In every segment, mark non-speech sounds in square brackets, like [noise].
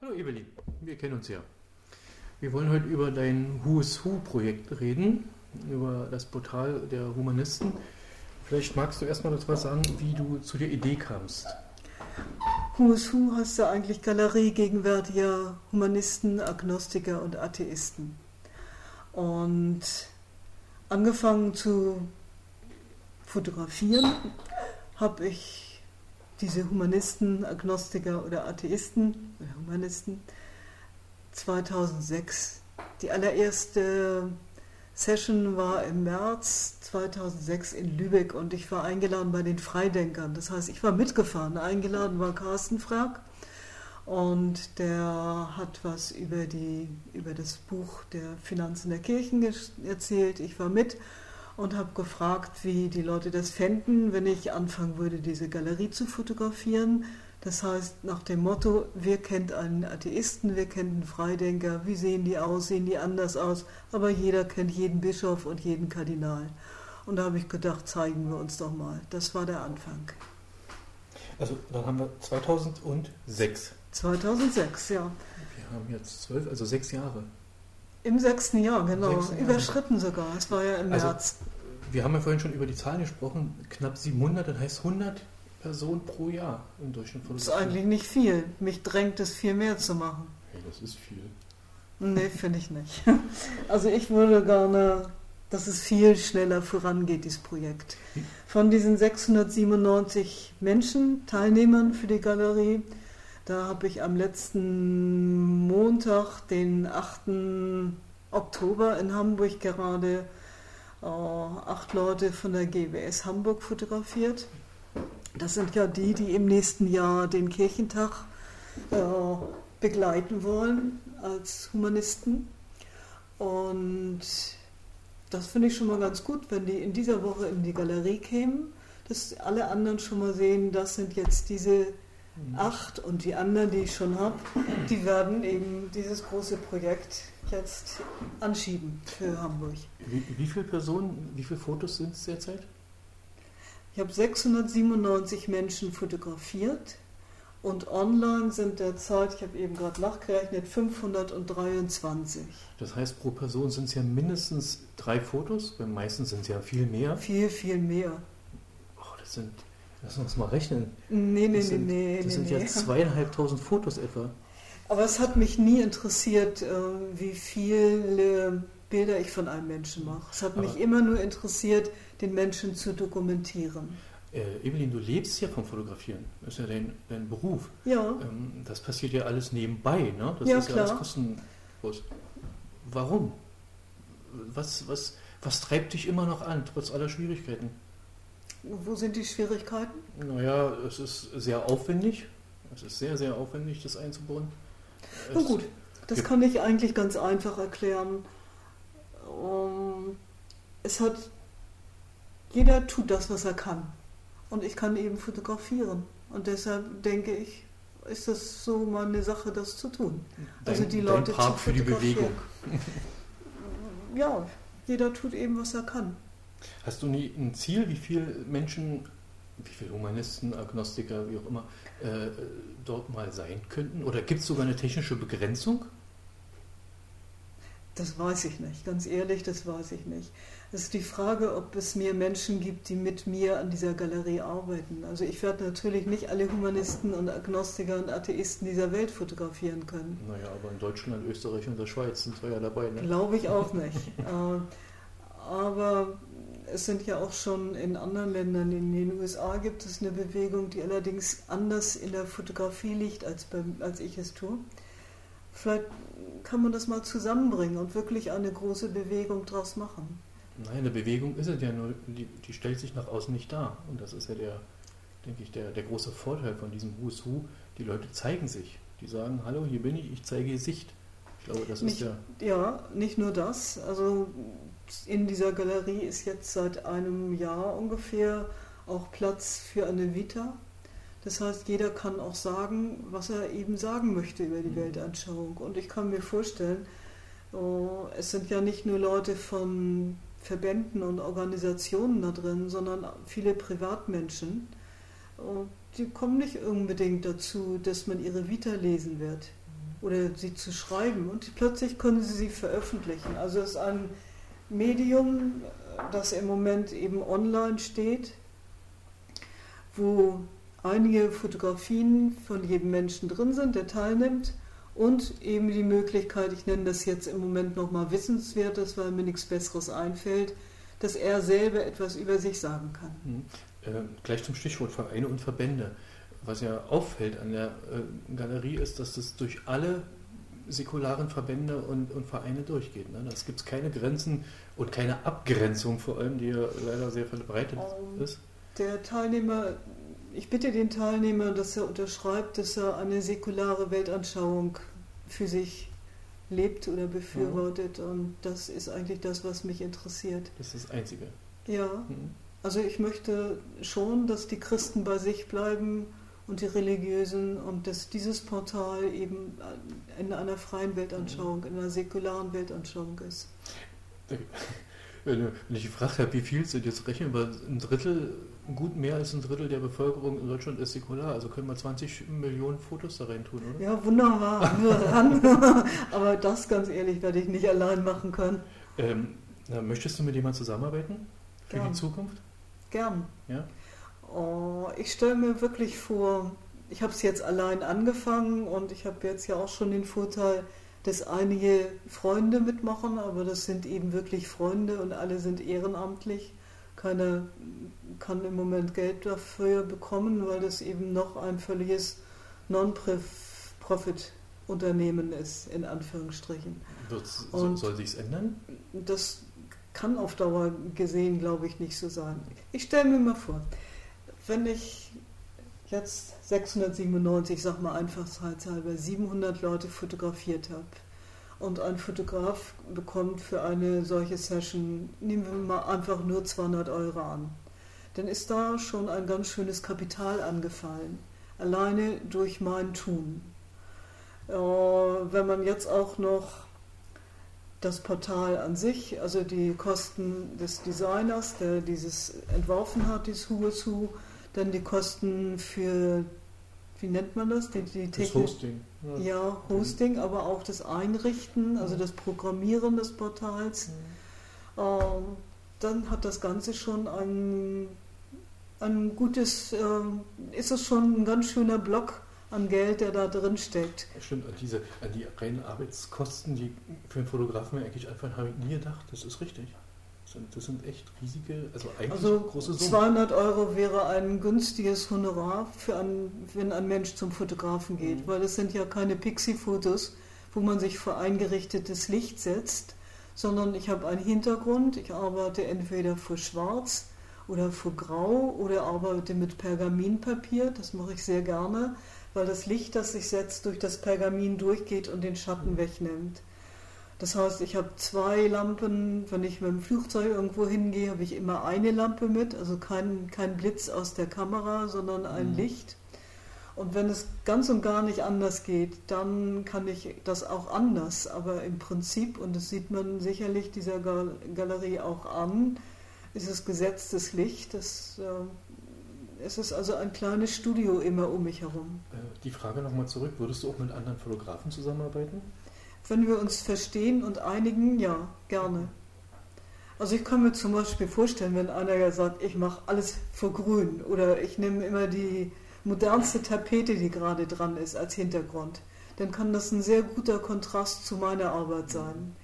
Hallo Evelyn, wir kennen uns ja. Wir wollen heute über dein Who's Who-Projekt reden, über das Portal der Humanisten. Vielleicht magst du erstmal etwas sagen, wie du zu der Idee kamst. Who's Who heißt ja eigentlich Galerie gegenwärtiger Humanisten, Agnostiker und Atheisten. Und angefangen zu fotografieren habe ich diese Humanisten, Agnostiker oder Atheisten, oder Humanisten, 2006. Die allererste Session war im März 2006 in Lübeck und ich war eingeladen bei den Freidenkern. Das heißt, ich war mitgefahren. Eingeladen war Carsten Frag und der hat was über, die, über das Buch der Finanzen der Kirchen erzählt. Ich war mit und habe gefragt, wie die Leute das fänden, wenn ich anfangen würde, diese Galerie zu fotografieren. Das heißt, nach dem Motto, wer kennt einen Atheisten, wer kennt einen Freidenker, wie sehen die aus, sehen die anders aus, aber jeder kennt jeden Bischof und jeden Kardinal. Und da habe ich gedacht, zeigen wir uns doch mal. Das war der Anfang. Also dann haben wir 2006. 2006, ja. Wir haben jetzt zwölf, also sechs Jahre. Im sechsten Jahr, genau. Sechsten Überschritten Jahr. sogar. Es war ja im also, März. Wir haben ja vorhin schon über die Zahlen gesprochen. Knapp 700, das heißt 100 Personen pro Jahr im Durchschnitt. Das ist eigentlich nicht viel. Mich drängt es viel mehr zu machen. Hey, das ist viel. Nee, finde ich nicht. [laughs] Also ich würde gerne, dass es viel schneller vorangeht, dieses Projekt. Von diesen 697 Menschen, Teilnehmern für die Galerie, da habe ich am letzten Montag, den 8. Oktober in Hamburg gerade äh, acht Leute von der GWS Hamburg fotografiert. Das sind ja die, die im nächsten Jahr den Kirchentag äh, begleiten wollen als Humanisten. Und das finde ich schon mal ganz gut, wenn die in dieser Woche in die Galerie kämen, dass alle anderen schon mal sehen, das sind jetzt diese acht und die anderen, die ich schon habe, die werden eben dieses große Projekt jetzt anschieben für Hamburg. Wie, wie viele Personen, wie viele Fotos sind es derzeit? Ich habe 697 Menschen fotografiert und online sind derzeit, ich habe eben gerade nachgerechnet, 523. Das heißt, pro Person sind es ja mindestens drei Fotos, weil meistens sind es ja viel mehr. Viel, viel mehr. Oh, das sind Lass uns mal rechnen. Nee, nee, das sind, nee, nee. Das sind nee. ja [laughs] zweieinhalbtausend Fotos etwa. Aber es hat mich nie interessiert, äh, wie viele Bilder ich von einem Menschen mache. Es hat mich immer nur interessiert, den Menschen zu dokumentieren. Äh, Evelyn, du lebst ja vom Fotografieren. Das ist ja dein, dein Beruf. Ja. Ähm, das passiert ja alles nebenbei, ne? Das ja, ist klar. ja alles kostenlos. Warum? Was, was, was treibt dich immer noch an, trotz aller Schwierigkeiten? Wo sind die Schwierigkeiten? Naja, es ist sehr aufwendig. Es ist sehr, sehr aufwendig, das einzubauen. Na gut, das kann ich eigentlich ganz einfach erklären. Um, es hat, jeder tut das, was er kann. Und ich kann eben fotografieren. Und deshalb denke ich, ist das so mal eine Sache, das zu tun. Dein, also die Leute dein Part für die Bewegung. [laughs] Ja, jeder tut eben, was er kann. Hast du nie ein Ziel, wie viele Menschen, wie viele Humanisten, Agnostiker, wie auch immer, äh, dort mal sein könnten? Oder gibt es sogar eine technische Begrenzung? Das weiß ich nicht, ganz ehrlich, das weiß ich nicht. Es ist die Frage, ob es mir Menschen gibt, die mit mir an dieser Galerie arbeiten. Also ich werde natürlich nicht alle Humanisten und Agnostiker und Atheisten dieser Welt fotografieren können. Naja, aber in Deutschland, Österreich und der Schweiz sind wir ja dabei. Ne? Glaube ich auch nicht. [laughs] Äh, aber es sind ja auch schon in anderen Ländern, in den USA gibt es eine Bewegung, die allerdings anders in der Fotografie liegt, als, beim, als ich es tue. Vielleicht kann man das mal zusammenbringen und wirklich eine große Bewegung daraus machen. Nein, eine Bewegung ist es ja nur, die, die, stellt sich nach außen nicht dar. Und das ist ja der, denke ich, der, der große Vorteil von diesem Who's Who. Die Leute zeigen sich. Die sagen, hallo, hier bin ich, ich zeige Gesicht. Ich glaube, das nicht, ist ja... Ja, nicht nur das. Also in dieser Galerie ist jetzt seit einem Jahr ungefähr auch Platz für eine Vita. Das heißt, jeder kann auch sagen, was er eben sagen möchte über die mhm. Weltanschauung. Und ich kann mir vorstellen, oh, es sind ja nicht nur Leute von Verbänden und Organisationen da drin, sondern viele Privatmenschen. Oh, die kommen nicht unbedingt dazu, dass man ihre Vita lesen wird. Oder sie zu schreiben und plötzlich können sie sie veröffentlichen. Also es ist ein Medium, das im Moment eben online steht, wo einige Fotografien von jedem Menschen drin sind, der teilnimmt und eben die Möglichkeit, ich nenne das jetzt im Moment nochmal Wissenswertes, weil mir nichts Besseres einfällt, dass er selber etwas über sich sagen kann. Mhm. Äh, gleich zum Stichwort Vereine und Verbände. Was ja auffällt an der äh, Galerie ist, dass das durch alle säkularen Verbände und, und Vereine durchgeht. Ne? Es gibt keine Grenzen und keine Abgrenzung vor allem, die ja leider sehr verbreitet um, ist. Der Teilnehmer, ich bitte den Teilnehmer, dass er unterschreibt, dass er eine säkulare Weltanschauung für sich lebt oder befürwortet. Ja. Und das ist eigentlich das, was mich interessiert. Das ist das Einzige. Ja. Mhm. Also ich möchte schon, dass die Christen bei sich bleiben und die Religiösen und dass dieses Portal eben in einer freien Weltanschauung, in einer säkularen Weltanschauung ist. Wenn ich gefragt habe, wie viel sind jetzt rechnen, weil ein Drittel, gut mehr als ein Drittel der Bevölkerung in Deutschland ist säkular, also können wir 20 Millionen Fotos da rein tun, oder? Ja, wunderbar, [laughs] nur ran. [laughs] Aber das, ganz ehrlich, werde ich nicht allein machen können. Ähm, na, möchtest du mit jemandem zusammenarbeiten für Gern. die Zukunft? Gern. Ja? Oh, ich stelle mir wirklich vor, ich habe es jetzt allein angefangen und ich habe jetzt ja auch schon den Vorteil, dass einige Freunde mitmachen, aber das sind eben wirklich Freunde und alle sind ehrenamtlich. Keiner kann im Moment Geld dafür bekommen, weil das eben noch ein völliges Non-Profit-Unternehmen ist, in Anführungsstrichen. Und soll sich ändern? Das kann auf Dauer gesehen, glaube ich, nicht so sein. Ich stelle mir mal vor, wenn ich jetzt 697, sag mal einfachheitshalber, 700 Leute fotografiert habe und ein Fotograf bekommt für eine solche Session, nehmen wir mal einfach nur 200 Euro an, dann ist da schon ein ganz schönes Kapital angefallen, alleine durch mein Tun. Äh, wenn man jetzt auch noch das Portal an sich, also die Kosten des Designers, der dieses entworfen hat, dieses Who dann die Kosten für, wie nennt man das? Die, die das Hosting. Ja. ja. Hosting, aber auch das Einrichten, also das Programmieren des Portals. Mhm. Ähm, dann hat das Ganze schon ein, ein gutes, äh, ist es schon ein ganz schöner Block an Geld, der da drin steckt. Stimmt, an, diese, an die reinen Arbeitskosten, die für einen Fotografen eigentlich einfach habe ich nie gedacht. Das ist richtig. Das sind, echt riesige, also eigentlich also große Summen. 200 Euro wäre ein günstiges Honorar, für ein, wenn ein Mensch zum Fotografen geht, mhm. weil es sind ja keine Pixie-Fotos, wo man sich vor eingerichtetes Licht setzt, sondern ich habe einen Hintergrund, ich arbeite entweder vor Schwarz oder vor Grau oder arbeite mit Pergaminpapier, das mache ich sehr gerne weil das Licht, das sich setzt, durch das Pergamin durchgeht und den Schatten wegnimmt. Das heißt, ich habe zwei Lampen. Wenn ich mit dem Flugzeug irgendwo hingehe, habe ich immer eine Lampe mit, also kein, kein Blitz aus der Kamera, sondern ein mhm. Licht. Und wenn es ganz und gar nicht anders geht, dann kann ich das auch anders. Aber im Prinzip, und das sieht man sicherlich dieser Galerie auch an, ist es gesetztes Licht. Das äh, es ist also ein kleines Studio immer um mich herum. Äh, die Frage nochmal zurück, würdest du auch mit anderen Fotografen zusammenarbeiten? Wenn wir uns verstehen und einigen, ja, gerne. Also ich kann mir zum Beispiel vorstellen, wenn einer sagt, ich mache alles vor grün oder ich nehme immer die modernste Tapete, die gerade dran ist, als Hintergrund, dann kann das ein sehr guter Kontrast zu meiner Arbeit sein.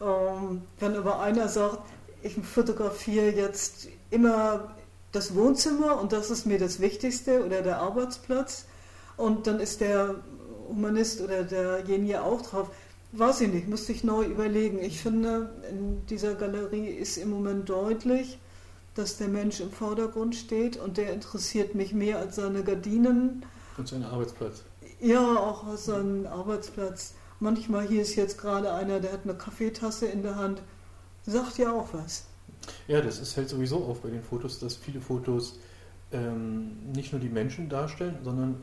Ähm, wenn aber einer sagt, ich fotografiere jetzt immer das Wohnzimmer und das ist mir das Wichtigste oder der Arbeitsplatz und dann ist der Humanist oder derjenige auch drauf. Weiß ich nicht, müsste ich neu überlegen. Ich finde, in dieser Galerie ist im Moment deutlich, dass der Mensch im Vordergrund steht und der interessiert mich mehr als seine Gardinen. Und seinen Arbeitsplatz. Ja, auch als seinen Arbeitsplatz. Manchmal hier ist jetzt gerade einer, der hat eine Kaffeetasse in der Hand, sagt ja auch was. Ja, das ist halt sowieso auf bei den Fotos, dass viele Fotos ähm, nicht nur die Menschen darstellen, sondern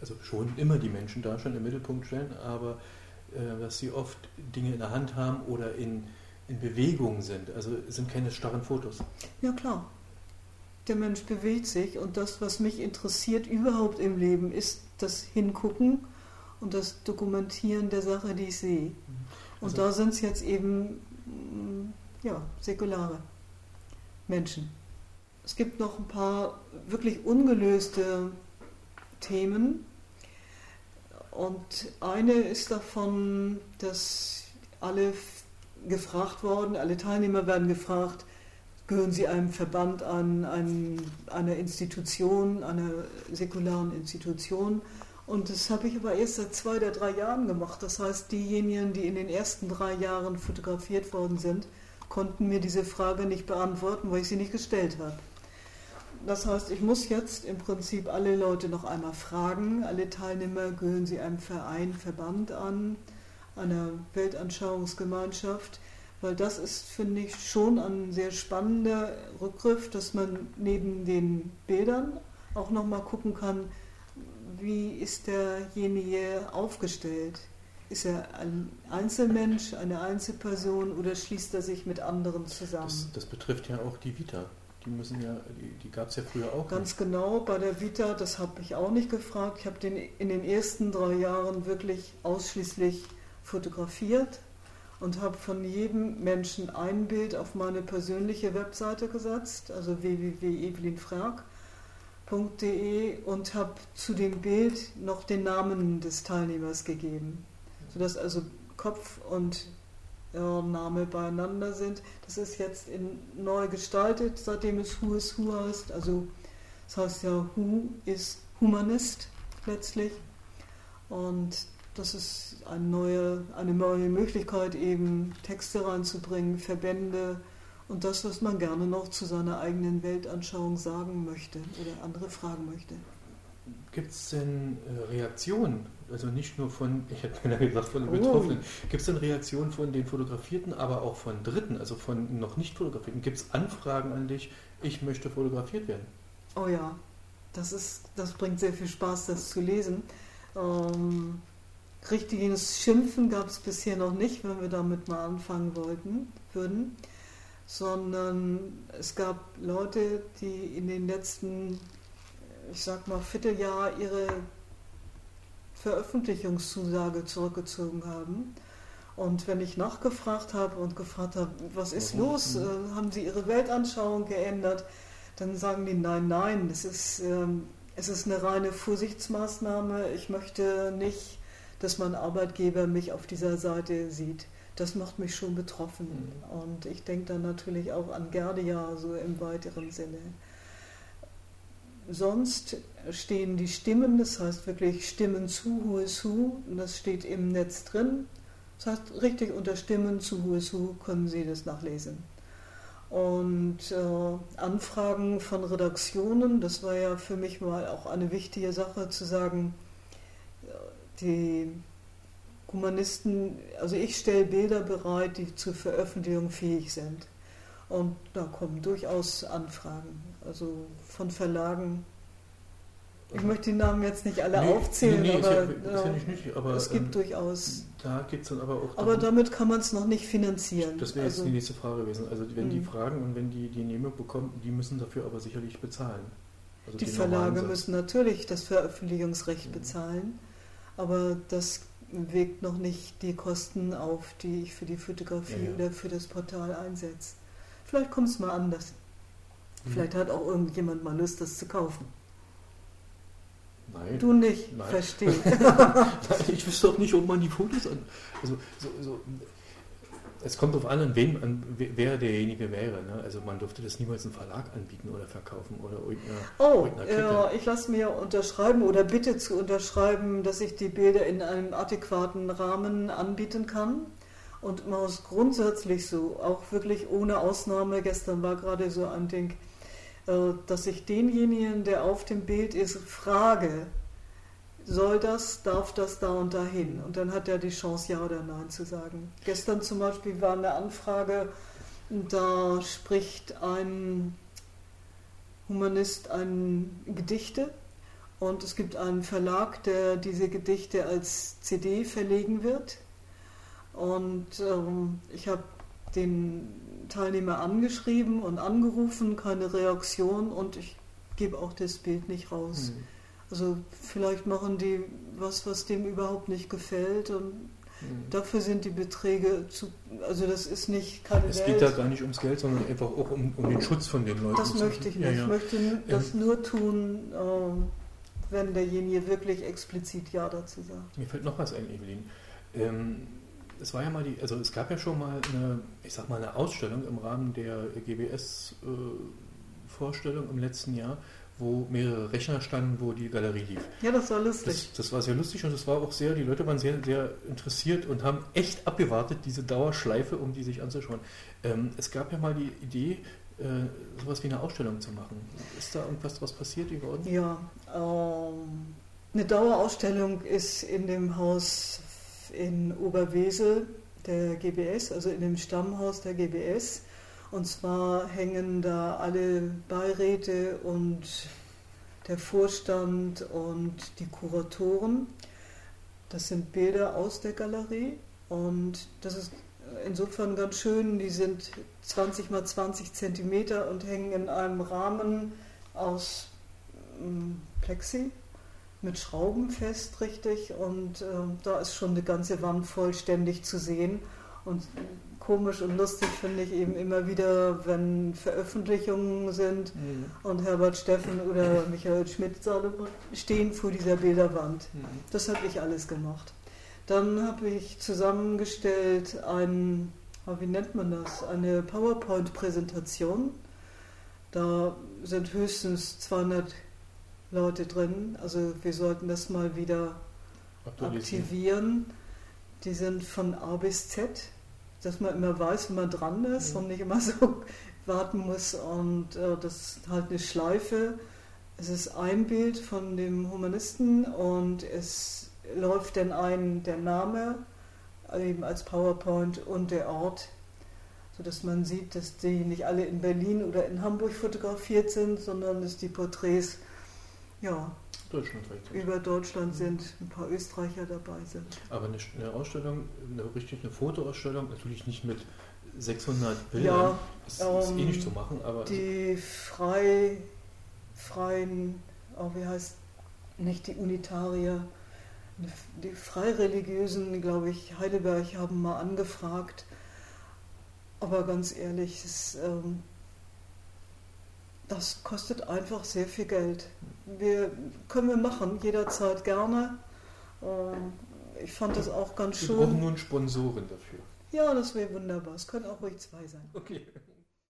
also schon immer die Menschen darstellen, im Mittelpunkt stellen, aber dass sie oft Dinge in der Hand haben oder in, in Bewegung sind. Also es sind keine starren Fotos. Ja klar. Der Mensch bewegt sich und das, was mich interessiert überhaupt im Leben, ist das Hingucken und das Dokumentieren der Sache, die ich sehe. Und Also- da sind es jetzt eben mm, ja, säkulare Menschen. Es gibt noch ein paar wirklich ungelöste Themen. Und eine ist davon, dass alle gefragt worden, alle Teilnehmer werden gefragt, gehören sie einem Verband an, an einer Institution, einer säkularen Institution. Und das habe ich aber erst seit zwei oder drei Jahren gemacht. Das heißt, diejenigen, die in den ersten drei Jahren fotografiert worden sind, konnten mir diese Frage nicht beantworten, weil ich sie nicht gestellt habe. Das heißt, ich muss jetzt im Prinzip alle Leute noch einmal fragen, alle Teilnehmer, gehören sie einem Verein, Verband an, einer Weltanschauungsgemeinschaft, weil das ist, finde ich, schon ein sehr spannender Rückgriff, dass man neben den Bildern auch nochmal gucken kann, wie ist derjenige aufgestellt? Ist er ein Einzelmensch, eine Einzelperson oder schließt er sich mit anderen zusammen? Das, das betrifft ja auch die Vita. Die müssen ja, die, die gab es ja früher auch. Ganz genau, bei der Vita, das habe ich auch nicht gefragt. Ich habe den in den ersten drei Jahren wirklich ausschließlich fotografiert und habe von jedem Menschen ein Bild auf meine persönliche Webseite gesetzt, also www.evelinfrag.de und habe zu dem Bild noch den Namen des Teilnehmers gegeben, sodass also Kopf und Name beieinander sind. Das ist jetzt in, neu gestaltet, seitdem es Who is Who heißt. Also das heißt ja Who ist Humanist letztlich. Und das ist eine neue, eine neue Möglichkeit, eben Texte reinzubringen, Verbände und das, was man gerne noch zu seiner eigenen Weltanschauung sagen möchte oder andere fragen möchte. Gibt es denn äh, Reaktionen, also nicht nur von, [laughs] ich hätte beinahe gesagt, von den Oh. Betroffenen, gibt es denn Reaktionen von den Fotografierten, aber auch von Dritten, also von noch nicht Fotografierten? Gibt es Anfragen an dich, ich möchte fotografiert werden? Oh ja, das, ist, das bringt sehr viel Spaß, das zu lesen. Ähm, richtiges Schimpfen gab es bisher noch nicht, wenn wir damit mal anfangen wollten, würden, sondern es gab Leute, die in den letzten, ich sag mal, Vierteljahr ihre Veröffentlichungszusage zurückgezogen haben. Und wenn ich nachgefragt habe und gefragt habe, was ist Warum? los, Mhm. äh, haben sie ihre Weltanschauung geändert, dann sagen die, nein, nein, es ist, ähm, es ist eine reine Vorsichtsmaßnahme. Ich möchte nicht, dass mein Arbeitgeber mich auf dieser Seite sieht. Das macht mich schon betroffen. Mhm. Und ich denke dann natürlich auch an Gerdia, so im weiteren Sinne. Sonst stehen die Stimmen, das heißt wirklich Stimmen zu Who, und das steht im Netz drin. Das heißt, richtig unter Stimmen zu is Who können Sie das nachlesen. Und äh, Anfragen von Redaktionen, das war ja für mich mal auch eine wichtige Sache zu sagen, äh, die Humanisten, also ich stelle Bilder bereit, die zur Veröffentlichung fähig sind. Und da kommen durchaus Anfragen, also von Verlagen. Ich möchte die Namen jetzt nicht alle Nee, aufzählen, nee, nee, aber ist ja, ist ja äh, nicht nötig, aber es gibt ähm, durchaus. da geht es dann aber auch Aber darum- damit kann man es noch nicht finanzieren. Das wäre jetzt Also- die nächste Frage gewesen. Also wenn die Mhm. fragen und wenn die die Genehmigung bekommen, die müssen dafür aber sicherlich bezahlen. Also Die Verlage müssen natürlich das Veröffentlichungsrecht Mhm. bezahlen, aber das wägt noch nicht die Kosten auf, die ich für die Fotografie Ja, ja. oder für das Portal einsetze. Vielleicht kommt es mal anders. Vielleicht hat auch irgendjemand mal Lust, das zu kaufen. Nein. Du nicht, Nein. verstehe. [laughs] Nein, ich wüsste auch nicht, ob man die Fotos an. Also so, so, es kommt darauf an, an wen, an wer- derjenige wäre. Ne? Also man dürfte das niemals einem Verlag anbieten oder verkaufen oder irgendeiner. Oh, Irgendeiner ja, ich lasse mir unterschreiben oder bitte zu unterschreiben, dass ich die Bilder in einem adäquaten Rahmen anbieten kann. Und man muss grundsätzlich so, auch wirklich ohne Ausnahme, gestern war gerade so ein Ding, dass ich denjenigen, der auf dem Bild ist, frage, soll das, darf das da und dahin? Und dann hat er die Chance, ja oder nein zu sagen. Gestern zum Beispiel war eine Anfrage, da spricht ein Humanist ein Gedichte und es gibt einen Verlag, der diese Gedichte als CD verlegen wird. Und ähm, ich habe den Teilnehmer angeschrieben und angerufen, keine Reaktion und ich gebe auch das Bild nicht raus. Hm. Also vielleicht machen die was, was dem überhaupt nicht gefällt und mhm. dafür sind die Beträge zu, also das ist nicht keine Es Welt. geht da gar nicht ums Geld, sondern einfach auch um, um den Schutz von den Leuten. Das möchte ich nicht. Ja, ja. Ich möchte das ähm, nur tun, äh, wenn derjenige wirklich explizit Ja dazu sagt. Mir fällt noch was ein, Evelyn. Ähm, es war ja mal die, also es gab ja schon mal eine, ich sag mal, eine Ausstellung im Rahmen der GBS-Vorstellung äh, im letzten Jahr, wo mehrere Rechner standen, wo die Galerie lief. Ja, das war lustig. Das, das, war sehr lustig und das war auch sehr, die Leute waren sehr, sehr interessiert und haben echt abgewartet, diese Dauerschleife, um die sich anzuschauen. Ähm, es gab ja mal die Idee, äh, sowas wie eine Ausstellung zu machen. Ist da irgendwas was passiert geworden? Ja, ähm, eine Dauerausstellung ist in dem Haus in Oberwesel der GBS, also in dem Stammhaus der GBS. Und zwar hängen da alle Beiräte und der Vorstand und die Kuratoren. Das sind Bilder aus der Galerie und das ist insofern ganz schön. Die sind 20 mal 20 Zentimeter und hängen in einem Rahmen aus ähm, Plexi mit Schrauben fest, richtig. Und äh, da ist schon eine ganze Wand vollständig zu sehen. Und komisch und lustig finde ich eben immer wieder, wenn Veröffentlichungen sind mhm. und Herbert Steffen oder Michael Schmidt stehen vor dieser Bilderwand. Mhm. Das habe ich alles gemacht. Dann habe ich zusammengestellt ein, wie nennt man das, eine PowerPoint-Präsentation. Da sind höchstens 200 Leute drin. Also wir sollten das mal wieder aktivieren. Die sind von A bis Z, dass man immer weiß, wenn man dran ist ja. und nicht immer [laughs] so warten muss. Und äh, das ist halt eine Schleife. Es ist ein Bild von dem Humanisten und es läuft dann ein der Name, eben als PowerPoint und der Ort, sodass man sieht, dass die nicht alle in Berlin oder in Hamburg fotografiert sind, sondern dass die Porträts ja, deutschlandweit sind. über Deutschland sind, ein paar Österreicher dabei sind. Aber eine, eine Ausstellung, eine richtig eine Fotoausstellung, natürlich nicht mit 600 Bildern, ja, ist, ähm, ist eh nicht zu machen. Aber die frei, freien, oh, wie heißt, nicht die Unitarier, die Freireligiösen, glaube ich, Heidelberg haben mal angefragt. Aber ganz ehrlich, es, ähm, das kostet einfach sehr viel Geld. Wir können wir machen, jederzeit gerne. Ähm, ich fand das auch ganz schön. Wir brauchen nur Sponsoren dafür. Ja, das wäre wunderbar. Es können auch ruhig zwei sein. Okay.